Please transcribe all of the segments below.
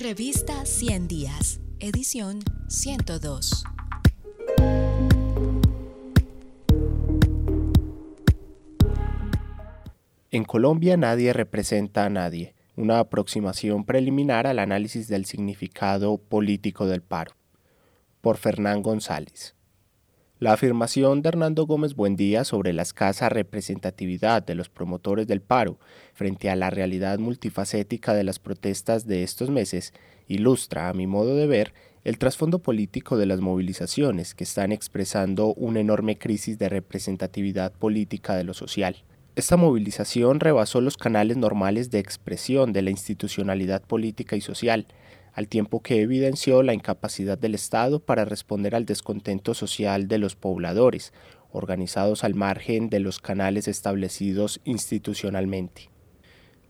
Revista 100 Días, edición 102. En Colombia nadie representa a nadie, una aproximación preliminar al análisis del significado político del paro. Por Fernán González. La afirmación de Hernando Gómez Buendía sobre la escasa representatividad de los promotores del paro frente a la realidad multifacética de las protestas de estos meses ilustra, a mi modo de ver, el trasfondo político de las movilizaciones que están expresando una enorme crisis de representatividad política de lo social. Esta movilización rebasó los canales normales de expresión de la institucionalidad política y social, al tiempo que evidenció la incapacidad del Estado para responder al descontento social de los pobladores, organizados al margen de los canales establecidos institucionalmente.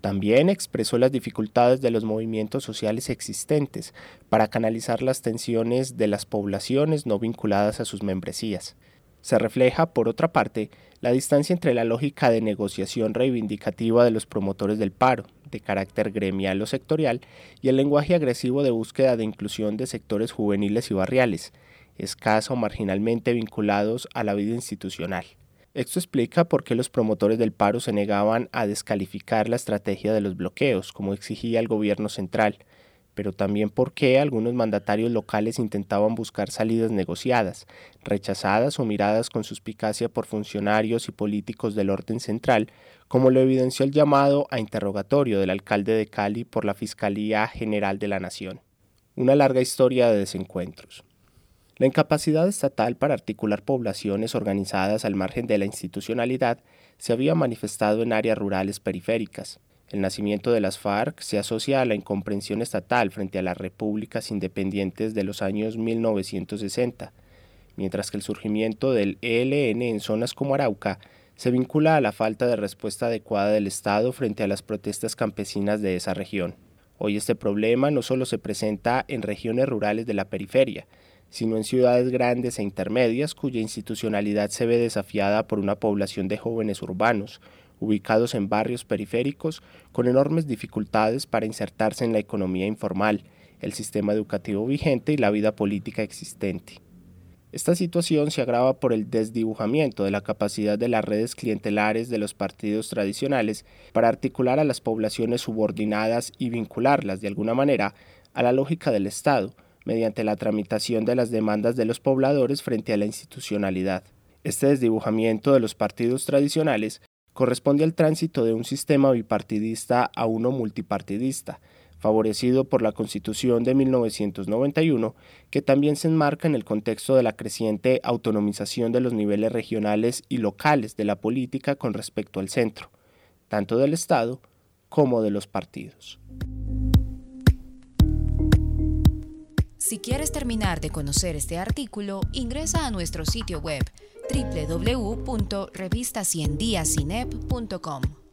También expresó las dificultades de los movimientos sociales existentes para canalizar las tensiones de las poblaciones no vinculadas a sus membresías. Se refleja, por otra parte, la distancia entre la lógica de negociación reivindicativa de los promotores del paro, de carácter gremial o sectorial, y el lenguaje agresivo de búsqueda de inclusión de sectores juveniles y barriales, escaso o marginalmente vinculados a la vida institucional. Esto explica por qué los promotores del paro se negaban a descalificar la estrategia de los bloqueos, como exigía el gobierno central, pero también por qué algunos mandatarios locales intentaban buscar salidas negociadas, rechazadas o miradas con suspicacia por funcionarios y políticos del orden central, como lo evidenció el llamado a interrogatorio del alcalde de Cali por la Fiscalía General de la Nación. Una larga historia de desencuentros. La incapacidad estatal para articular poblaciones organizadas al margen de la institucionalidad se había manifestado en áreas rurales periféricas, el nacimiento de las FARC se asocia a la incomprensión estatal frente a las repúblicas independientes de los años 1960, mientras que el surgimiento del ELN en zonas como Arauca se vincula a la falta de respuesta adecuada del Estado frente a las protestas campesinas de esa región. Hoy este problema no solo se presenta en regiones rurales de la periferia, sino en ciudades grandes e intermedias cuya institucionalidad se ve desafiada por una población de jóvenes urbanos, ubicados en barrios periféricos con enormes dificultades para insertarse en la economía informal, el sistema educativo vigente y la vida política existente. Esta situación se agrava por el desdibujamiento de la capacidad de las redes clientelares de los partidos tradicionales para articular a las poblaciones subordinadas y vincularlas de alguna manera a la lógica del Estado, mediante la tramitación de las demandas de los pobladores frente a la institucionalidad. Este desdibujamiento de los partidos tradicionales corresponde al tránsito de un sistema bipartidista a uno multipartidista, favorecido por la Constitución de 1991, que también se enmarca en el contexto de la creciente autonomización de los niveles regionales y locales de la política con respecto al centro, tanto del Estado como de los partidos. Si quieres terminar de conocer este artículo, ingresa a nuestro sitio web www.revistaciendiasinep.com.